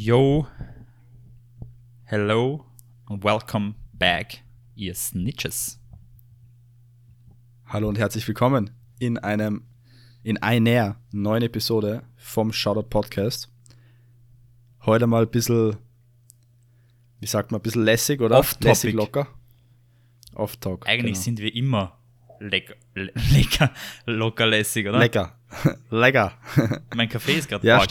Yo, hello and welcome back, ihr Snitches. Hallo und herzlich willkommen in einem, in einer neuen Episode vom Shoutout Podcast. Heute mal ein bisschen, wie sagt man, ein bisschen lässig, oder? Off-topic. Lässig locker. Off-Talk. Eigentlich genau. sind wir immer lecker, le lecker, lockerlässig, oder? Lecker. Lecker. Mein Kaffee ist gerade Ja.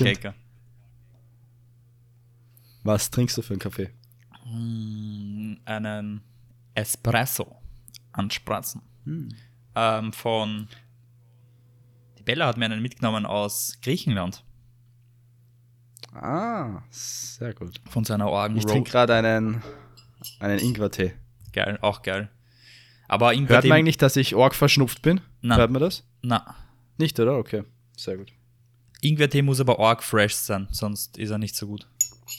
Was trinkst du für einen Kaffee? Mm, Einen Espresso anspratzen. Hm. Ähm, von. Die Bella hat mir einen mitgenommen aus Griechenland. Ah, sehr gut. Von seiner Orgen Ich trinke gerade einen, einen Ingwertee. Geil, auch geil. Aber Hört Ingwer man eigentlich, dass ich org verschnupft bin? Nein. Hört man das? Na, Nicht, oder? Okay, sehr gut. Ingwertee muss aber arg fresh sein, sonst ist er nicht so gut.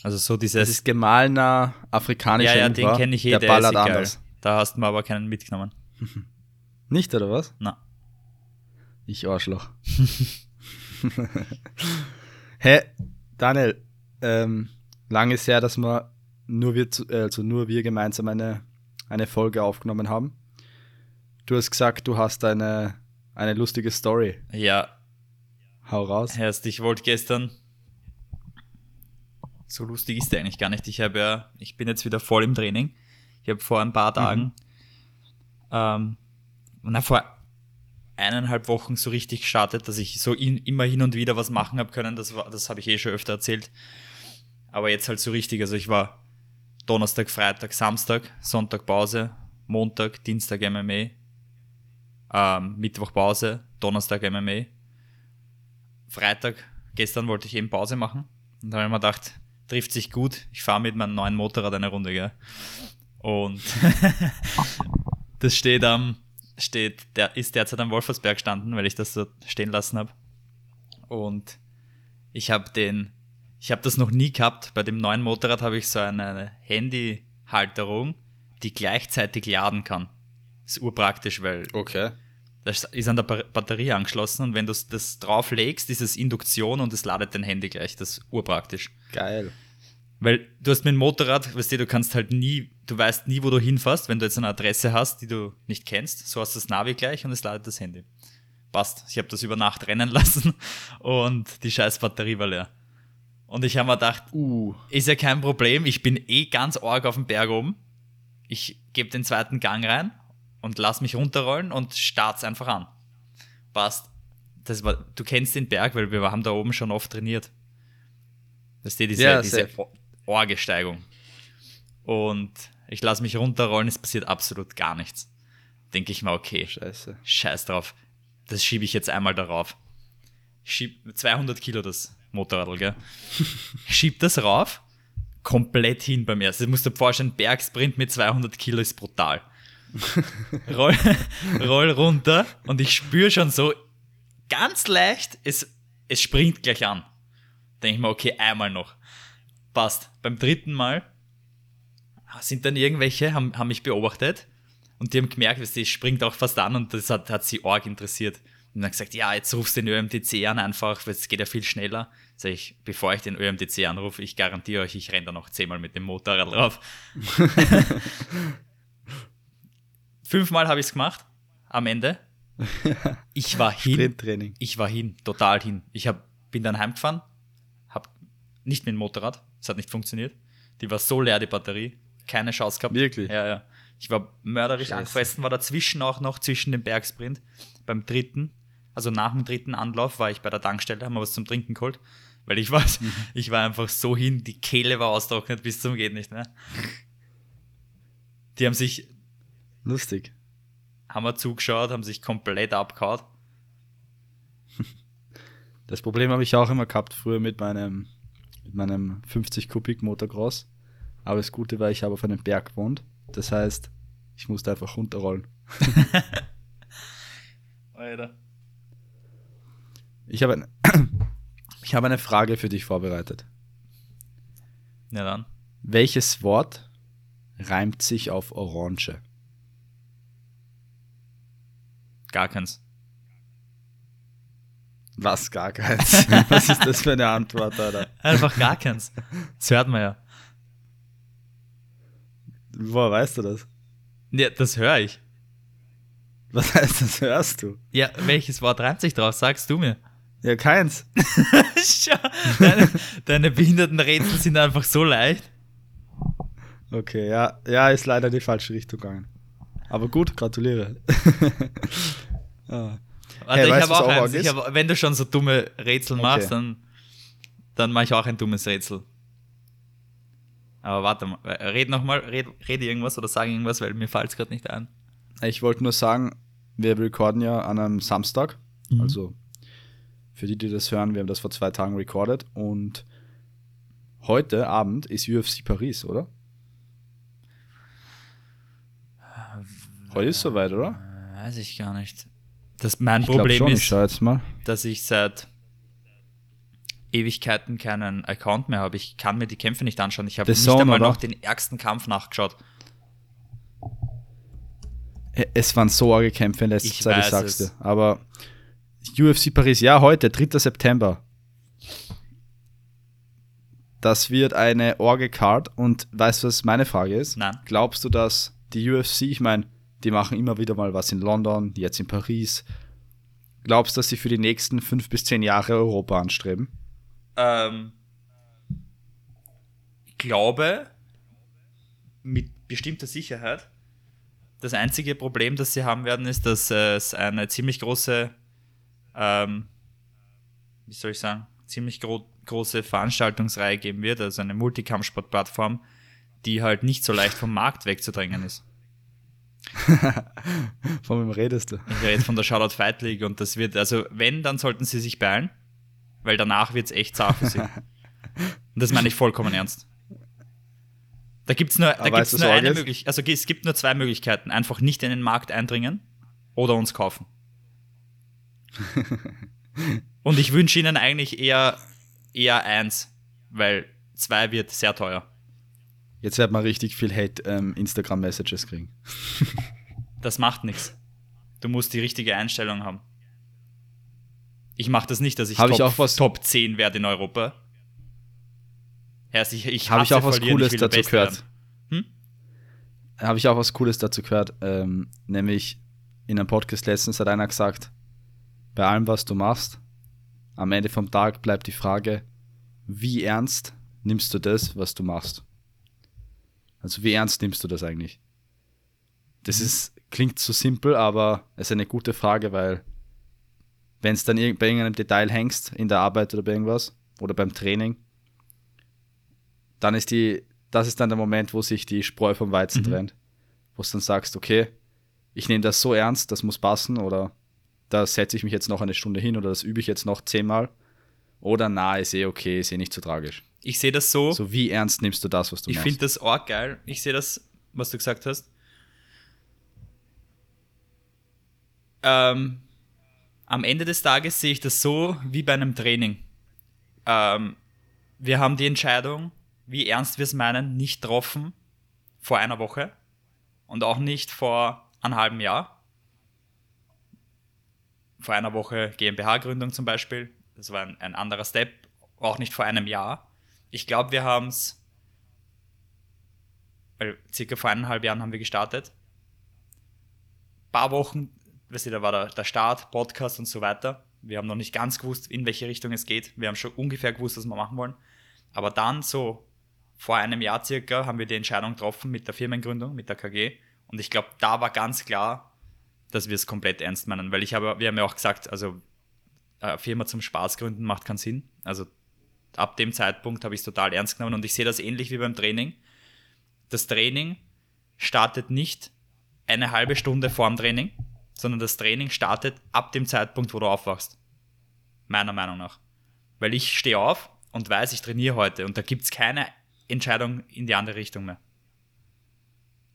Also so Das dieses. ist gemahlener afrikanischer ja, ja, den kenne ich eh, Der der, ballert anders. Da hast du mir aber keinen mitgenommen. Nicht, oder was? Na. Ich Arschloch. Hä, Daniel, ähm, lange ist her, dass wir nur wir, zu- also nur wir gemeinsam eine, eine Folge aufgenommen haben. Du hast gesagt, du hast eine, eine lustige Story. Ja, Hau raus. Erst, ich wollte gestern. So lustig ist der eigentlich gar nicht. Ich habe ja, ich bin jetzt wieder voll im Training. Ich habe vor ein paar Tagen, ähm, na, vor eineinhalb Wochen so richtig gestartet, dass ich so in, immer hin und wieder was machen habe können. Das, war- das habe ich eh schon öfter erzählt. Aber jetzt halt so richtig. Also ich war Donnerstag, Freitag, Samstag, Sonntag Pause, Montag, Dienstag MMA, ähm, Mittwoch Pause, Donnerstag MMA. Freitag, gestern wollte ich eben Pause machen. Und da habe ich mir gedacht, trifft sich gut. Ich fahre mit meinem neuen Motorrad eine Runde, gell? Und das steht am, steht, der ist derzeit am Wolfersberg gestanden, weil ich das so stehen lassen habe. Und ich habe den, ich habe das noch nie gehabt. Bei dem neuen Motorrad habe ich so eine Handyhalterung, die gleichzeitig laden kann. Ist urpraktisch, weil Okay. das ist an der Ba- Batterie angeschlossen und wenn du das drauflegst, ist es Induktion und es ladet dein Handy gleich. Das ist urpraktisch. Geil. Weil du hast mit dem Motorrad, weißt du, du kannst halt nie, du weißt nie, wo du hinfährst, wenn du jetzt eine Adresse hast, die du nicht kennst. So hast du das Navi gleich und es ladet das Handy. Passt. Ich habe das über Nacht rennen lassen und die scheiß Batterie war leer. Und ich habe mir gedacht, Uh, ist ja kein Problem. Ich bin eh ganz arg auf dem Berg oben. Ich gebe den zweiten Gang rein und lass mich runterrollen und start's einfach an. Passt. Das war, du kennst den Berg, weil wir haben da oben schon oft trainiert. Das ist diese, Ja, diese Orgesteigung. Und ich lasse mich runterrollen, es passiert absolut gar nichts. Denke ich mal, okay, scheiße. scheiß drauf. Das schiebe ich jetzt einmal darauf. Schieb 200 Kilo das Motorrad, gell? Schieb das rauf, komplett hin beim ersten. Du musst dir vorstellen, Bergsprint mit 200 Kilo ist brutal. roll, roll runter und ich spüre schon so ganz leicht, es, es springt gleich an. Denke ich mir, okay, einmal noch. Passt. Beim dritten Mal sind dann irgendwelche, haben, haben mich beobachtet und die haben gemerkt, die springt auch fast an und das hat, hat sie arg interessiert. Und dann gesagt, ja, jetzt rufst du den ÖMTC an einfach, weil es geht ja viel schneller. Sag ich, bevor ich den ÖMTC anrufe, ich garantiere euch, ich renne da noch zehnmal mit dem Motorrad drauf. Fünfmal habe ich es gemacht, am Ende. Ich war hin, ich war hin, total hin. Ich hab, bin dann heimgefahren, nicht mit dem Motorrad, es hat nicht funktioniert. Die war so leer, die Batterie, keine Chance gehabt. Wirklich? Ja, ja. Ich war mörderisch Scheiße. angefressen, war dazwischen auch noch zwischen dem Bergsprint. Beim dritten, also nach dem dritten Anlauf, war ich bei der Tankstelle, haben wir was zum Trinken geholt. Weil ich war, Mhm. ich war einfach so hin, die Kehle war austrocknet bis zum geht nicht mehr. Die haben sich, Lustig. haben wir zugeschaut, haben sich komplett abgehauen. Das Problem habe ich auch immer gehabt früher mit meinem, mit meinem 50 Kubik Motocross. Aber das Gute war, ich habe auf einem Berg gewohnt. Das heißt, ich musste einfach runterrollen. Alter. Ich habe, eine, ich habe eine Frage für dich vorbereitet. Ja dann. Welches Wort reimt sich auf Orange? Gar keins. Was, gar keins? Was ist das für eine Antwort, Alter? Einfach gar keins. Das hört man ja. Woher weißt du das? Ja, das höre ich. Was heißt, das hörst du? Ja, welches Wort reimt sich drauf? Sagst du mir. Ja, keins. Deine, deine behinderten Rätsel sind einfach so leicht. Okay, ja, ja, ist leider die falsche Richtung gegangen. Aber gut, gratuliere. ah. Warte, hey, ich habe auch eins. Ich hab, wenn du schon so dumme Rätsel okay. machst, dann, dann mache ich auch ein dummes Rätsel. Aber warte mal, red nochmal, red, rede irgendwas oder sag irgendwas, weil mir fällt es gerade nicht ein. Ich wollte nur sagen, wir recorden ja an einem Samstag. Mhm. Also für die, die das hören, wir haben das vor zwei Tagen recorded und heute Abend ist UFC Paris, oder? Heute ist soweit, oder? Weiß ich gar nicht. Das mein ich Problem schon, ist, ich dass ich seit Ewigkeiten keinen Account mehr habe. Ich kann mir die Kämpfe nicht anschauen. Ich habe nicht Zone, einmal oder? noch den ärgsten Kampf nachgeschaut. Es waren so arge Kämpfe in letzter ich Zeit, ich sag's es. dir. Aber UFC Paris, ja, heute, 3. September. Das wird eine Orge-Card und weißt du, was meine Frage ist? Nein. Glaubst du, dass die UFC, ich meine, die machen immer wieder mal was in London, jetzt in Paris. Glaubst du, dass sie für die nächsten fünf bis zehn Jahre Europa anstreben? Ähm, ich glaube, mit bestimmter Sicherheit. Das einzige Problem, das sie haben werden, ist, dass es eine ziemlich große ähm, wie soll ich sagen, ziemlich gro große Veranstaltungsreihe geben wird, also eine Multikampfsportplattform, die halt nicht so leicht vom Markt wegzudrängen ist. von wem redest du? Ich rede von der Charlotte Fight League und das wird, also wenn, dann sollten sie sich beeilen, weil danach wird es echt zart für sie. und das meine ich vollkommen ernst. Da gibt es nur, da gibt's nur eine Möglichkeit, also es gibt nur zwei Möglichkeiten. Einfach nicht in den Markt eindringen oder uns kaufen. Und ich wünsche ihnen eigentlich eher, eher eins, weil zwei wird sehr teuer. Jetzt wird man richtig viel Hate-Instagram-Messages ähm, kriegen. das macht nichts. Du musst die richtige Einstellung haben. Ich mache das nicht, dass ich, top, ich auch was Top 10 werde in Europa. Erst ich, ich Habe ich auch was Cooles dazu gehört. Hm? Habe ich auch was Cooles dazu gehört. Ähm, nämlich in einem Podcast letztens hat einer gesagt, bei allem, was du machst, am Ende vom Tag bleibt die Frage, wie ernst nimmst du das, was du machst? Also wie ernst nimmst du das eigentlich? Das mhm. ist, klingt so simpel, aber es ist eine gute Frage, weil wenn es dann bei irgendeinem Detail hängst, in der Arbeit oder bei irgendwas, oder beim Training, dann ist die, das ist dann der Moment, wo sich die Spreu vom Weizen mhm. trennt. Wo du dann sagst, okay, ich nehme das so ernst, das muss passen, oder da setze ich mich jetzt noch eine Stunde hin oder das übe ich jetzt noch zehnmal. Oder na, ist eh okay, ist eh nicht so tragisch. Ich sehe das so. So wie ernst nimmst du das, was du ich machst? Ich finde das auch geil. Ich sehe das, was du gesagt hast. Ähm, am Ende des Tages sehe ich das so wie bei einem Training. Ähm, wir haben die Entscheidung, wie ernst wir es meinen, nicht getroffen vor einer Woche und auch nicht vor einem halben Jahr vor einer Woche GmbH-Gründung zum Beispiel. Das war ein, ein, anderer Step, auch nicht vor einem Jahr. Ich glaube, wir haben es, weil circa vor eineinhalb Jahren haben wir gestartet. Ein paar Wochen, weißt du, da war der, der Start, Podcast und so weiter. Wir haben noch nicht ganz gewusst, in welche Richtung es geht. Wir haben schon ungefähr gewusst, was wir machen wollen. Aber dann so vor einem Jahr circa haben wir die Entscheidung getroffen mit der Firmengründung, mit der KG. Und ich glaube, da war ganz klar, dass wir es komplett ernst meinen, weil ich habe, wir haben ja auch gesagt, also eine Firma zum Spaß gründen macht keinen Sinn. Also ab dem Zeitpunkt habe ich es total ernst genommen und ich sehe das ähnlich wie beim Training. Das Training startet nicht eine halbe Stunde vorm Training, sondern das Training startet ab dem Zeitpunkt, wo du aufwachst. Meiner Meinung nach. Weil ich stehe auf und weiß, ich trainiere heute und da gibt es keine Entscheidung in die andere Richtung mehr.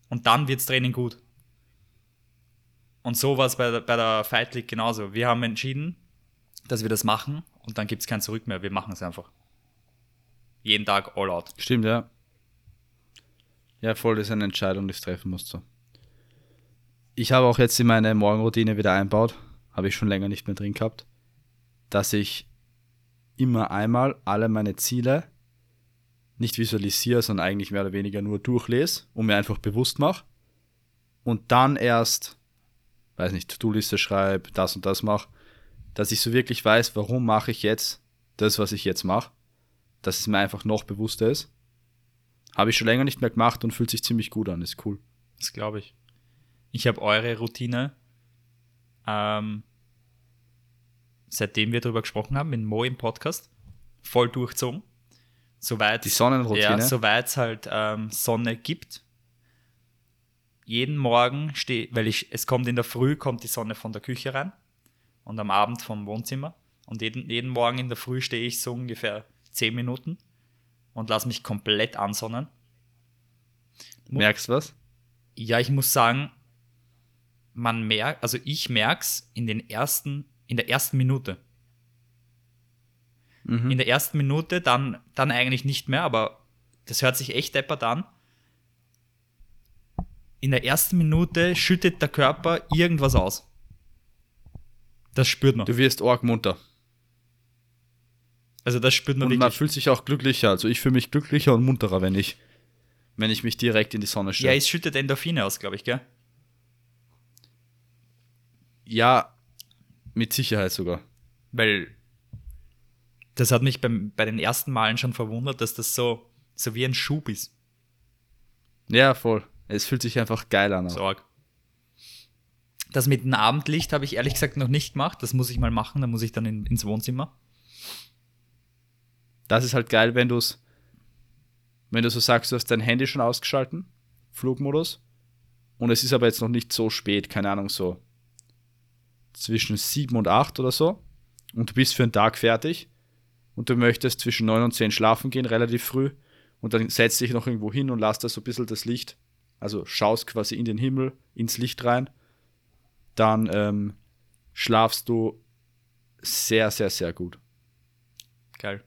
Und dann wird das Training gut. Und so war es bei, bei der Fight League genauso. Wir haben entschieden, dass wir das machen und dann gibt es kein Zurück mehr. Wir machen es einfach. Jeden Tag all out. Stimmt, ja. Ja, voll, ist eine Entscheidung, die du treffen musst. Ich habe auch jetzt in meine Morgenroutine wieder einbaut. Habe ich schon länger nicht mehr drin gehabt. dass ich immer einmal alle meine Ziele nicht visualisiere, sondern eigentlich mehr oder weniger nur durchlese und mir einfach bewusst mache. Und dann erst, weiß nicht, To-Do-Liste schreibe, das und das mache, dass ich so wirklich weiß, warum mache ich jetzt das, was ich jetzt mache, dass es mir einfach noch bewusster ist. Habe ich schon länger nicht mehr gemacht und fühlt sich ziemlich gut an, ist cool. Das glaube ich. Ich habe eure Routine, ähm, seitdem wir darüber gesprochen haben, mit Mo im Podcast, voll durchzogen. Soweit, Die Sonnenroutine. Ja, soweit es halt ähm, Sonne gibt. Jeden Morgen stehe, weil ich, es kommt in der Früh, kommt die Sonne von der Küche rein und am Abend vom Wohnzimmer. Und jeden, jeden Morgen in der Früh stehe ich so ungefähr 10 Minuten und lasse mich komplett ansonnen. Merkst du was? Ja, ich muss sagen, man merkt, also ich merk's in den ersten, in der ersten Minute. Mhm. In der ersten Minute, dann, dann eigentlich nicht mehr, aber das hört sich echt deppert an. In der ersten Minute schüttet der Körper irgendwas aus. Das spürt man. Du wirst arg munter. Also das spürt man Und man wirklich. fühlt sich auch glücklicher. Also ich fühle mich glücklicher und munterer, wenn ich, wenn ich mich direkt in die Sonne Ja, stelle. es schüttet Endorphine aus, glaube ich, gell? Ja, mit Sicherheit sogar. Weil das hat mich beim, bei den ersten Malen schon verwundert, dass das so, so wie ein Schub ist. Ja, voll. Es fühlt sich einfach geil an. Sorg. Das mit dem Abendlicht habe ich ehrlich gesagt noch nicht gemacht. Das muss ich mal machen. Da muss ich dann in, ins Wohnzimmer. Das ist halt geil, wenn du es, wenn du so sagst, du hast dein Handy schon ausgeschalten, Flugmodus, und es ist aber jetzt noch nicht so spät, keine Ahnung, so zwischen 7 und 8 oder so, und du bist für einen Tag fertig und du möchtest zwischen 9 und 10 schlafen gehen, relativ früh, und dann setzt dich noch irgendwo hin und lass da so ein bisschen das Licht, also schaust quasi in den Himmel, ins Licht rein, dann ähm, schlafst du sehr, sehr, sehr gut. Geil.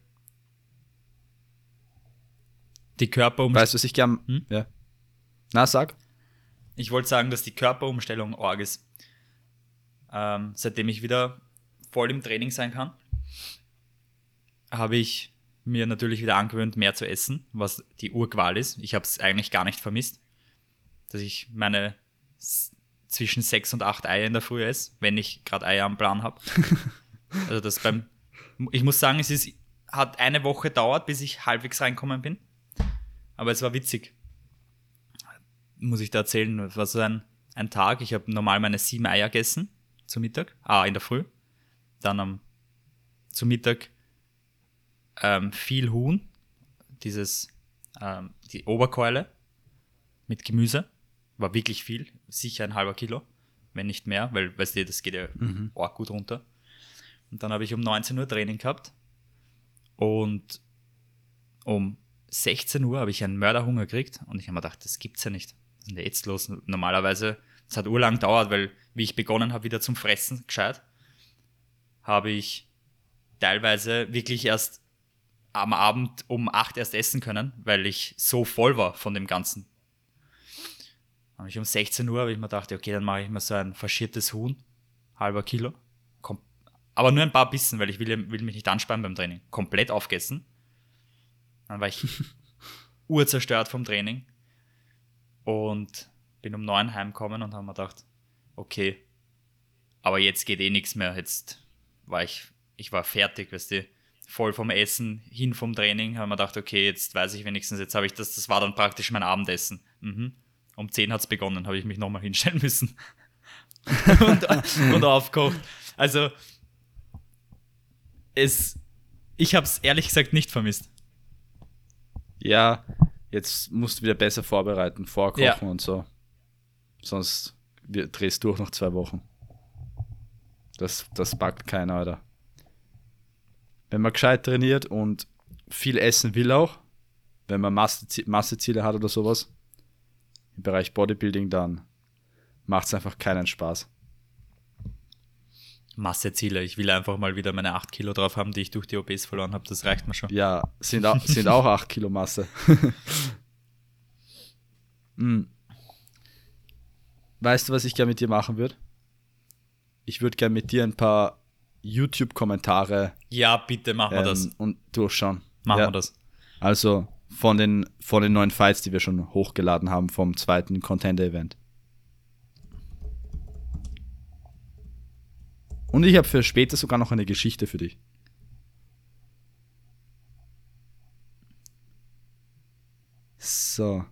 Die Körperumstellung. Weißt du, was ich gern. Hm? Ja. Na, sag. Ich wollte sagen, dass die Körperumstellung arg ist. Ähm, seitdem ich wieder voll im Training sein kann, habe ich mir natürlich wieder angewöhnt, mehr zu essen, was die Urqual ist. Ich habe es eigentlich gar nicht vermisst, dass ich meine zwischen sechs und acht Eier in der Früh esse, wenn ich gerade Eier am Plan habe. also das beim, ich muss sagen, es ist, hat eine Woche dauert, bis ich halbwegs reinkommen bin. Aber es war witzig muss ich da erzählen, es war so ein, ein Tag, ich habe normal meine sieben Eier gegessen zu Mittag, ah, in der Früh. Dann am, zu Mittag ähm, viel Huhn, dieses, ähm, die Oberkeule mit Gemüse, war wirklich viel, sicher ein halber Kilo, wenn nicht mehr, weil, weißt du, das geht ja arg gut runter. Und dann habe ich um 19 Uhr Training gehabt und um 16 Uhr habe ich einen Mörderhunger gekriegt und ich habe mir gedacht, das gibt's ja nicht. Was ist denn jetzt los? Normalerweise, es hat urlang gedauert, weil wie ich begonnen habe, wieder zum Fressen gescheit, habe ich teilweise wirklich erst am Abend um 8 erst essen können, weil ich so voll war von dem Ganzen. Habe ich um 16 Uhr habe ich mir gedacht, okay, dann mache ich mir so ein faschiertes Huhn, halber Kilo. Aber nur ein paar Bissen, weil ich will, will mich nicht anspannen beim Training. Komplett aufgegessen. Dann war ich urzerstört vom Training und bin um neun heimgekommen und habe mir gedacht, okay, aber jetzt geht eh nichts mehr. Jetzt war ich, ich war fertig, weißt du, voll vom Essen, hin vom Training, habe mir gedacht, okay, jetzt weiß ich wenigstens, jetzt habe ich das, das war dann praktisch mein Abendessen. Mhm. Um 10 hat es begonnen, habe ich mich nochmal hinstellen müssen. und, und aufgekocht. Also, es, ich habe es ehrlich gesagt nicht vermisst. Ja, jetzt musst du wieder besser vorbereiten, vorkochen Ja. und so. Sonst drehst du durch nach zwei Wochen. Das, das packt keiner, Alter. Wenn man gescheit trainiert und viel essen will auch, wenn man Masse, Masseziele hat oder sowas, im Bereich Bodybuilding, dann macht es einfach keinen Spaß. Masseziele. Ich will einfach mal wieder meine 8 Kilo drauf haben, die ich durch die OBs verloren habe. Das reicht mir schon. Ja, sind auch, sind auch 8 Kilo Masse. Hm. Weißt du, was ich gerne mit dir machen würde? Ich würde gerne mit dir ein paar YouTube-Kommentare Ja, bitte machen wir ähm, das. und durchschauen. Machen ja. wir das. Also von den, von den neuen Fights, die wir schon hochgeladen haben vom zweiten Contender-Event. Und ich habe für später sogar noch eine Geschichte für dich. So.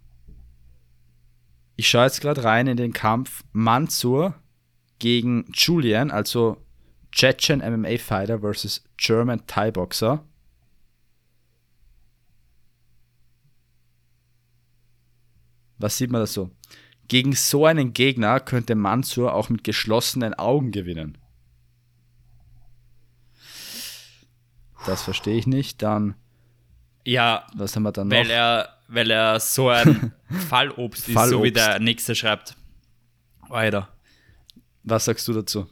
Ich schaue jetzt gerade rein in den Kampf Mansur gegen Julian, also Chechen MMA Fighter versus German Thai Boxer. Was sieht man da so? Gegen so einen Gegner könnte Mansur auch mit geschlossenen Augen gewinnen. Das verstehe ich nicht. Dann, Ja, was haben wir dann weil noch? er, weil er so ein Fallobst ist, so wie Fallobst. der Nächste schreibt. Alter, Was sagst du dazu?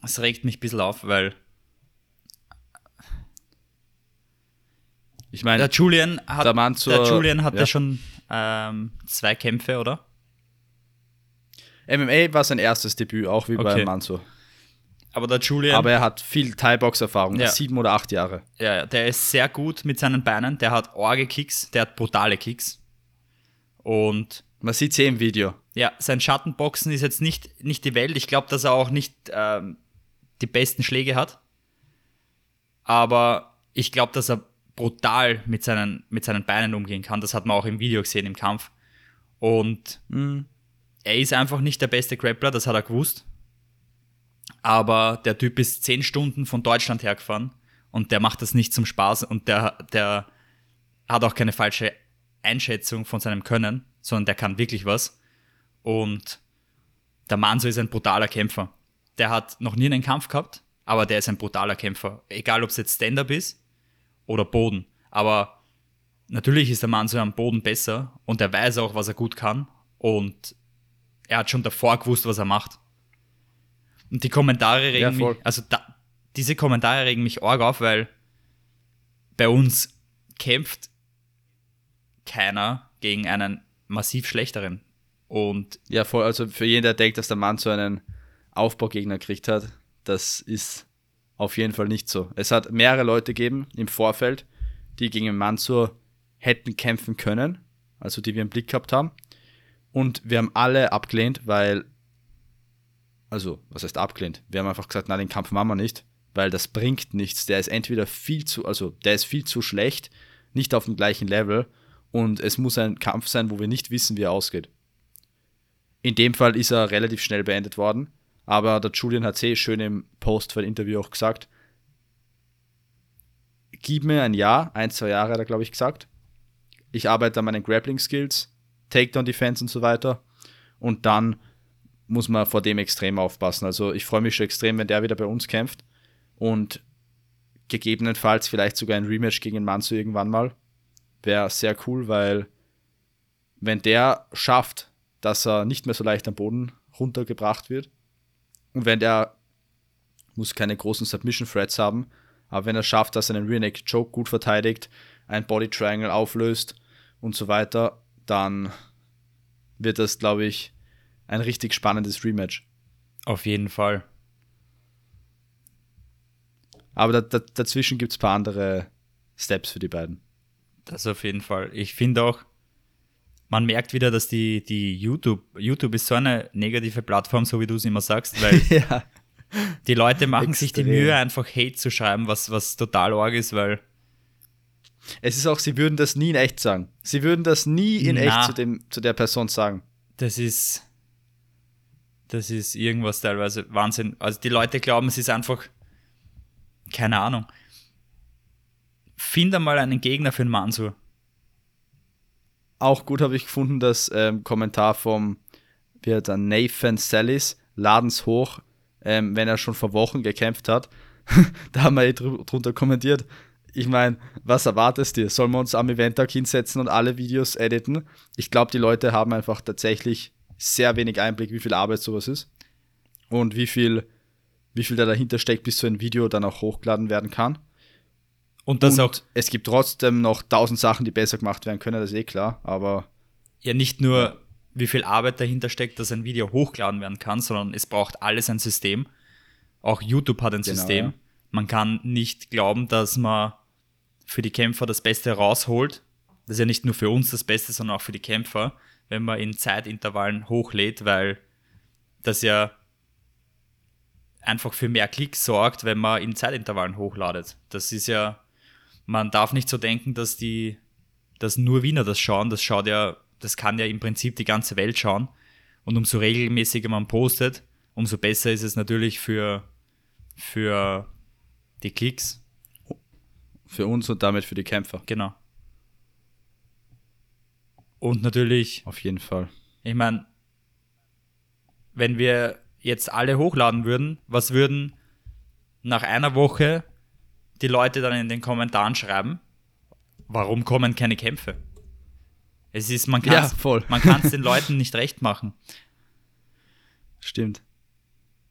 das regt mich ein bisschen auf, weil Ich meine, der Julian hat, der Mansur- der Julian hatte ja. schon ähm, zwei Kämpfe, oder? MMA war sein erstes Debüt, auch wie bei Okay. Aber der Julian, Aber er hat viel Thai-Box-Erfahrung, Ja. sieben oder acht Jahre. ja, ja, der ist sehr gut mit seinen Beinen, der hat orge Kicks, der hat brutale Kicks. Und Man sieht sie im Video. ja, sein Schattenboxen ist jetzt nicht, nicht die Welt. Ich glaube, dass er auch nicht ähm, die besten Schläge hat. Aber ich glaube, dass er brutal mit seinen, mit seinen Beinen umgehen kann. Das hat man auch im Video gesehen im Kampf. Und er ist einfach nicht der beste Grappler, das hat er gewusst. Aber der Typ ist zehn Stunden von Deutschland hergefahren und der macht das nicht zum Spaß und der, der hat auch keine falsche Einschätzung von seinem Können, sondern der kann wirklich was. Und der Manso ist ein brutaler Kämpfer. Der hat noch nie einen Kampf gehabt, aber der ist ein brutaler Kämpfer. Egal, ob es jetzt Stand-up ist oder Boden. Aber natürlich ist der Manso am Boden besser und er weiß auch, was er gut kann. Und er hat schon davor gewusst, was er macht. Und die Kommentare regen Ja, mich, also da, diese Kommentare regen mich arg auf, weil bei uns kämpft keiner gegen einen massiv schlechteren. Und Ja, voll. Also für jeden, der denkt, dass der Mann so einen Aufbaugegner gekriegt hat, das ist auf jeden Fall nicht so. Es hat mehrere Leute gegeben im Vorfeld, die gegen Mansur hätten kämpfen können, also die wir im Blick gehabt haben. Und wir haben alle abgelehnt, weil, also, was heißt abgelehnt? Wir haben einfach gesagt, na, den Kampf machen wir nicht, weil das bringt nichts. Der ist entweder viel zu, also der ist viel zu schlecht, nicht auf dem gleichen Level und es muss ein Kampf sein, wo wir nicht wissen, wie er ausgeht. In dem Fall ist er relativ schnell beendet worden, aber der Julian hat sehr schön im Post für ein Interview auch gesagt, gib mir ein Jahr, ein, zwei Jahre hat er, glaube ich, gesagt. Ich arbeite an meinen Grappling-Skills, Takedown-Defense und so weiter. Und dann muss man vor dem extrem aufpassen. Also ich freue mich schon extrem, wenn der wieder bei uns kämpft. Und gegebenenfalls vielleicht sogar ein Rematch gegen Manso irgendwann mal. Wäre sehr cool, weil wenn der schafft, dass er nicht mehr so leicht am Boden runtergebracht wird und wenn der muss keine großen Submission Threats haben, aber wenn er schafft, dass er einen Rear Naked Choke gut verteidigt, ein Body Triangle auflöst und so weiter, dann wird das, glaube ich, ein richtig spannendes Rematch. auf jeden Fall. Aber da, da, dazwischen gibt es ein paar andere Steps für die beiden. Das auf jeden Fall. Ich finde auch, man merkt wieder, dass die, die YouTube, YouTube ist so eine negative Plattform, so wie du es immer sagst, weil ja. die Leute machen sich die. Mühe, einfach Hate zu schreiben, was, was total arg ist, weil Es ist auch, sie würden das nie in echt sagen. Sie würden das nie in Na. echt zu, dem, zu der Person sagen. das ist, das ist irgendwas teilweise Wahnsinn. Also die Leute glauben, es ist einfach, keine Ahnung. Find einmal einen Gegner für einen Mansur. Auch gut habe ich gefunden, das ähm, Kommentar vom wie hat er, Nathan Sellis, Ladens hoch, ähm, wenn er schon vor Wochen gekämpft hat. da haben wir eh drunter kommentiert. Ich meine, was erwartest du? Sollen wir uns am Eventtag hinsetzen und alle Videos editen? Ich glaube, die Leute haben einfach tatsächlich sehr wenig Einblick, wie viel Arbeit sowas ist und wie viel, wie viel da dahinter steckt, bis so ein Video dann auch hochgeladen werden kann. Und das und auch es gibt trotzdem noch tausend Sachen, die besser gemacht werden können, das ist eh klar, aber ja nicht nur, wie viel Arbeit dahinter steckt, dass ein Video hochgeladen werden kann, sondern es braucht alles ein System. Auch YouTube hat ein Genau, System. ja. Man kann nicht glauben, dass man für die Kämpfer das Beste rausholt. Das ist ja nicht nur für uns das Beste, sondern auch für die Kämpfer, wenn man in Zeitintervallen hochlädt, weil das ja einfach für mehr Klicks sorgt, wenn man in Zeitintervallen hochladet. Das ist ja, man darf nicht so denken, dass die, dass nur Wiener das schauen. Das schaut ja, das kann ja im Prinzip die ganze Welt schauen. Und umso regelmäßiger man postet, umso besser ist es natürlich für, für die Klicks. Für uns und damit für die Kämpfer. Genau. Und natürlich, Auf jeden Fall. ich meine, wenn wir jetzt alle hochladen würden, was würden nach einer Woche die Leute dann in den Kommentaren schreiben? Warum kommen keine Kämpfe? Es ist, man kann es voll. man kann's den Leuten nicht recht machen. Stimmt.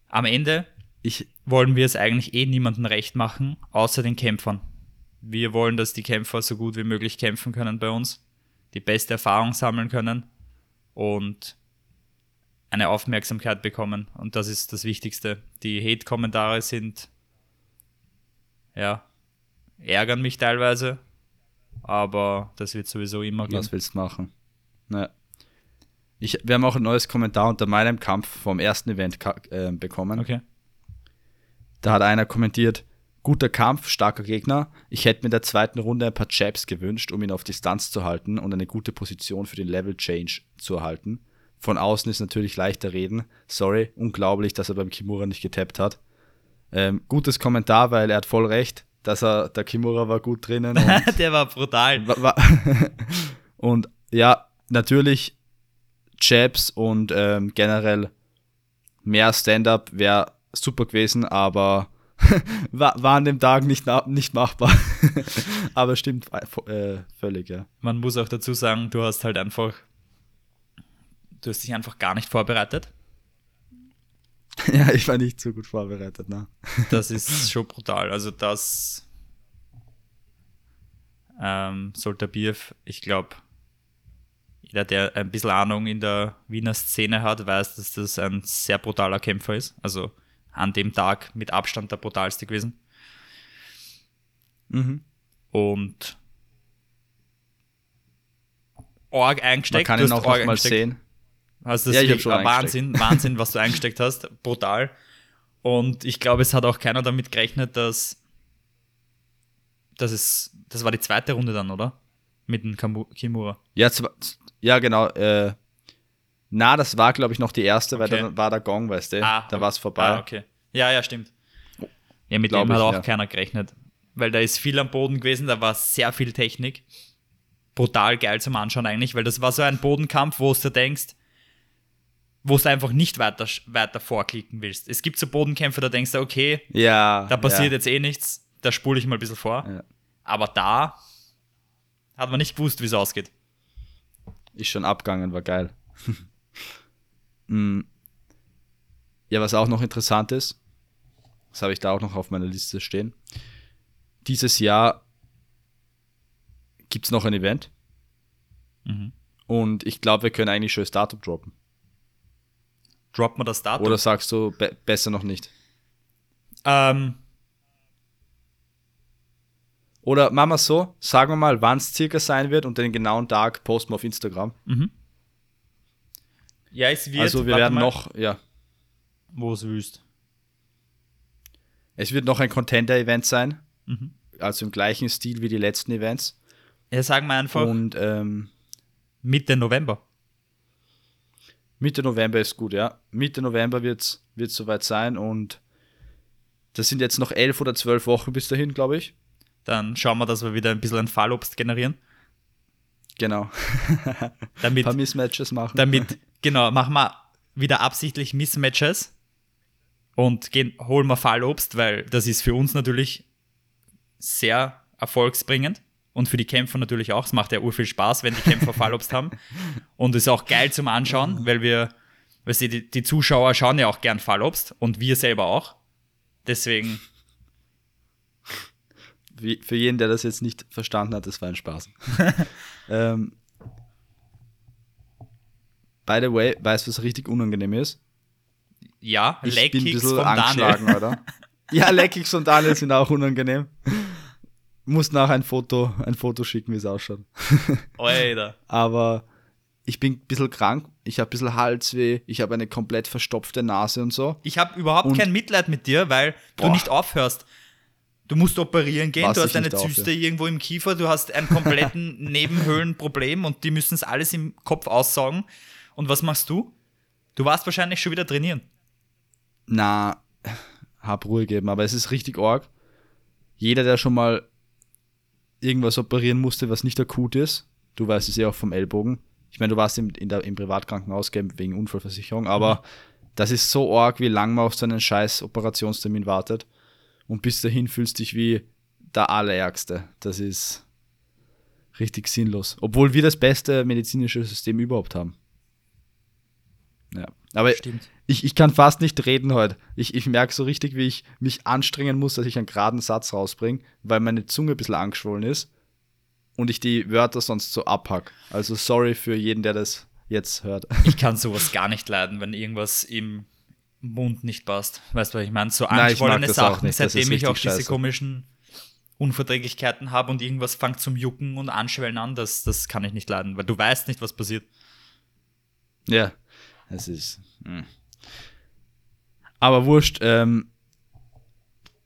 Am Ende Ich, wollen wir es eigentlich eh niemandem recht machen, außer den Kämpfern. Wir wollen, dass die Kämpfer so gut wie möglich kämpfen können bei uns, die beste Erfahrung sammeln können und eine Aufmerksamkeit bekommen. Und das ist das Wichtigste. Die Hate-Kommentare sind, ja, ärgern mich teilweise, aber das wird sowieso immer gehen. was willst du machen? Naja. Ich, wir haben auch ein neues Kommentar unter meinem Kampf vom ersten Event äh, bekommen. Okay. Da hat einer kommentiert, guter Kampf, starker Gegner. Ich hätte mir in der zweiten Runde ein paar Jabs gewünscht, um ihn auf Distanz zu halten und eine gute Position für den Level Change zu erhalten. Von außen ist natürlich leichter reden. Sorry, unglaublich, dass er beim Kimura nicht getappt hat. Ähm, gutes Kommentar, weil er hat voll recht, dass er, der Kimura war gut drinnen. Der war brutal. Wa- wa- und ja, natürlich Jabs und ähm, generell mehr Stand-up wäre super gewesen, aber war, war an dem Tag nicht, nicht machbar. aber stimmt äh, völlig, ja. Man muss auch dazu sagen, du hast halt einfach, du hast dich einfach gar nicht vorbereitet. ja, ich war nicht so gut vorbereitet, ne? Das ist schon brutal. Also das ähm, sollte Bierf, ich glaube, jeder, der ein bisschen Ahnung in der Wiener Szene hat, weiß, dass das ein sehr brutaler Kämpfer ist. Also an dem Tag mit Abstand der brutalste gewesen. Mhm. Und Org Man eingesteckt. kann du ihn auch noch mal sehen. Also das Ja, ist ich schon Wahnsinn, Wahnsinn, was du eingesteckt hast. Brutal. Und ich glaube, es hat auch keiner damit gerechnet, dass, dass es, das war die zweite Runde dann, oder? Mit dem Kimura. Ja, ja genau. Äh, na, das war, glaube ich, noch die erste, weil Okay. dann war der Gong, weißt du? Ah, da war es vorbei. Ah, okay. Ja, ja, stimmt. Ja, mit Glaub dem hat ich, auch ja. keiner gerechnet. Weil da ist viel am Boden gewesen, da war sehr viel Technik. Brutal geil zum Anschauen eigentlich, weil das war so ein Bodenkampf, wo du denkst, wo du einfach nicht weiter, weiter vorklicken willst. Es gibt so Bodenkämpfe, da denkst du, okay, Ja. da passiert ja. jetzt eh nichts, da spule ich mal ein bisschen vor. Ja. Aber da hat man nicht gewusst, wie es ausgeht. Ist schon abgegangen, war geil. Mm. ja, was auch noch interessant ist, das habe ich da auch noch auf meiner Liste stehen. Dieses Jahr gibt es noch ein Event Mhm. und ich glaube, wir können eigentlich schon das Datum droppen. Droppt man das Datum? Oder sagst du be besser noch nicht? ähm, Oder machen wir es so, sagen wir mal, wann es circa sein wird und den genauen Tag posten wir auf Instagram. Ja, es wird. also wir werden mal, noch, ja, Wo es wüsst. es wird noch ein Contender-Event sein, Mhm. also im gleichen Stil wie die letzten Events. Ja, sagen wir einfach Und ähm, Mitte November. Mitte November ist gut, ja. Mitte November wird es soweit sein und das sind jetzt noch elf oder zwölf Wochen bis dahin, glaube ich. Dann schauen wir, dass wir wieder ein bisschen ein Fallobst generieren. Genau. Damit, Ein paar Mismatches machen. damit genau, machen wir wieder absichtlich Mismatches und gehen, holen wir Fallobst, weil das ist für uns natürlich sehr erfolgsbringend und für die Kämpfer natürlich auch. Es macht ja urviel Spaß, wenn die Kämpfer Fallobst haben. Und ist auch geil zum Anschauen, weil wir, weißt du, die, die Zuschauer schauen ja auch gern Fallobst und wir selber auch. Deswegen, Wie, für jeden, der das jetzt nicht verstanden hat, das war ein Spaß. ähm, by the way, weißt du, was richtig unangenehm ist? Ja, Ich bin ein bisschen von angeschlagen, Daniel. oder? Ja, Leckigs von Daniel sind auch unangenehm. Muss nachher ein Foto, ein Foto schicken, wie es ausschaut. Alter. Aber ich bin ein bisschen krank, ich habe ein bisschen Halsweh, ich habe eine komplett verstopfte Nase und so. Ich habe überhaupt Und- kein Mitleid mit dir, weil du Boah. nicht aufhörst. Du musst operieren gehen, Was du hast eine Zyste irgendwo im Kiefer, du hast ein kompletten Nebenhöhlenproblem und die müssen es alles im Kopf aussaugen. Und was machst du? Du warst wahrscheinlich schon wieder trainieren. Na, hab Ruhe geben, aber es ist richtig arg. Jeder, der schon mal irgendwas operieren musste, was nicht akut ist, du weißt es ja auch vom Ellbogen. Ich meine, du warst im, in der, im Privatkrankenhaus wegen Unfallversicherung, aber das ist so arg, wie lang man auf so einen scheiß Operationstermin wartet. Und bis dahin fühlst du dich wie der Allerärgste. Das ist richtig sinnlos. Obwohl wir das beste medizinische System überhaupt haben. Ja. Aber Stimmt. ich, ich kann fast nicht reden heute. Ich, ich merke so richtig, wie ich mich anstrengen muss, dass ich einen geraden Satz rausbringe, weil meine Zunge ein bisschen angeschwollen ist und ich die Wörter sonst so abhack. Also sorry für jeden, der das jetzt hört. Ich kann sowas gar nicht leiden, wenn irgendwas im Mund nicht passt. Weißt du, was ich meine? So Nein, angeschwollene auch Sachen, nicht. Seitdem ich auch diese scheiße. komischen Unverträglichkeiten habe und irgendwas fängt zum Jucken und Anschwellen an, das, das kann ich nicht leiden, weil du weißt nicht, was passiert. Ja, es ist. hm. Aber wurscht. Ähm,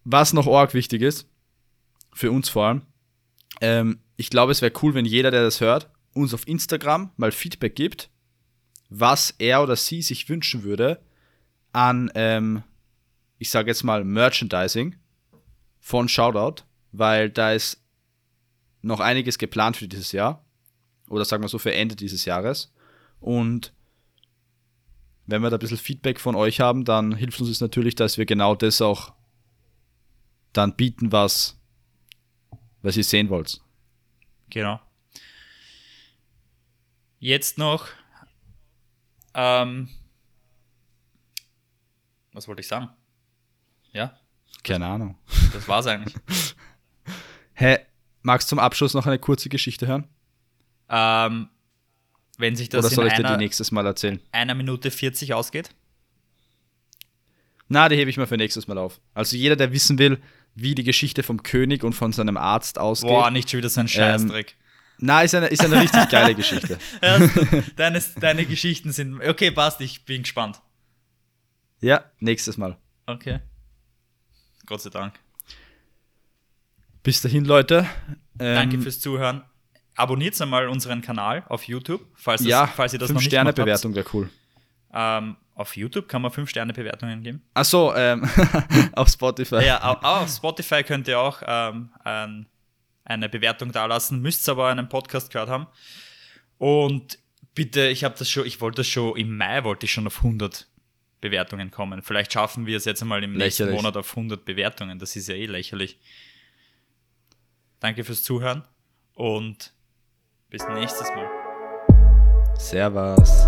was noch arg wichtig ist, für uns vor allem, ähm, ich glaube, es wäre cool, wenn jeder, der das hört, uns auf Instagram mal Feedback gibt, was er oder sie sich wünschen würde an, ähm, ich sage jetzt mal, Merchandising von Shoutout, weil da ist noch einiges geplant für dieses Jahr. Oder sagen wir so für Ende dieses Jahres. Und wenn wir da ein bisschen Feedback von euch haben, dann hilft uns es natürlich, dass wir genau das auch dann bieten, was, was ihr sehen wollt. Genau. Jetzt noch, ähm, was wollte ich sagen? Ja, Keine Ahnung. das war's eigentlich. Hä, magst du zum Abschluss noch eine kurze Geschichte hören? ähm, wenn sich das Oder soll in ich dir die einer, nächstes Mal erzählen? einer Minute 40 ausgeht, Na, die hebe ich mir für nächstes Mal auf. Also jeder, der wissen will, wie die Geschichte vom König und von seinem Arzt ausgeht. boah, nicht schon wieder so ein Scheißdreck. Na, ist eine, ist eine richtig geile Geschichte. Ja, deine, deine Geschichten sind, okay, passt, ich bin gespannt. Ja, nächstes Mal. Okay. Gott sei Dank. Bis dahin, Leute. Ähm, Danke fürs Zuhören. Abonniert einmal unseren Kanal auf YouTube, falls, es- Ja, falls ihr das noch nicht Sterne gemacht habt. Bewertung wäre cool. Ähm, auf YouTube kann man 5 Sterne Bewertungen geben. Ach so, ähm, auf Spotify. Ja, au- au- auf Spotify könnt ihr auch ähm, ein, eine Bewertung dalassen, müsst aber einen Podcast gehört haben. Und bitte, ich habe das schon, ich wollte das schon im Mai wollte ich schon auf 100 Bewertungen kommen. Vielleicht schaffen wir es jetzt einmal im nächsten Lächerlich. Monat auf 100 Bewertungen. Das ist ja eh lächerlich. Danke fürs Zuhören und bis nächstes Mal. Servus.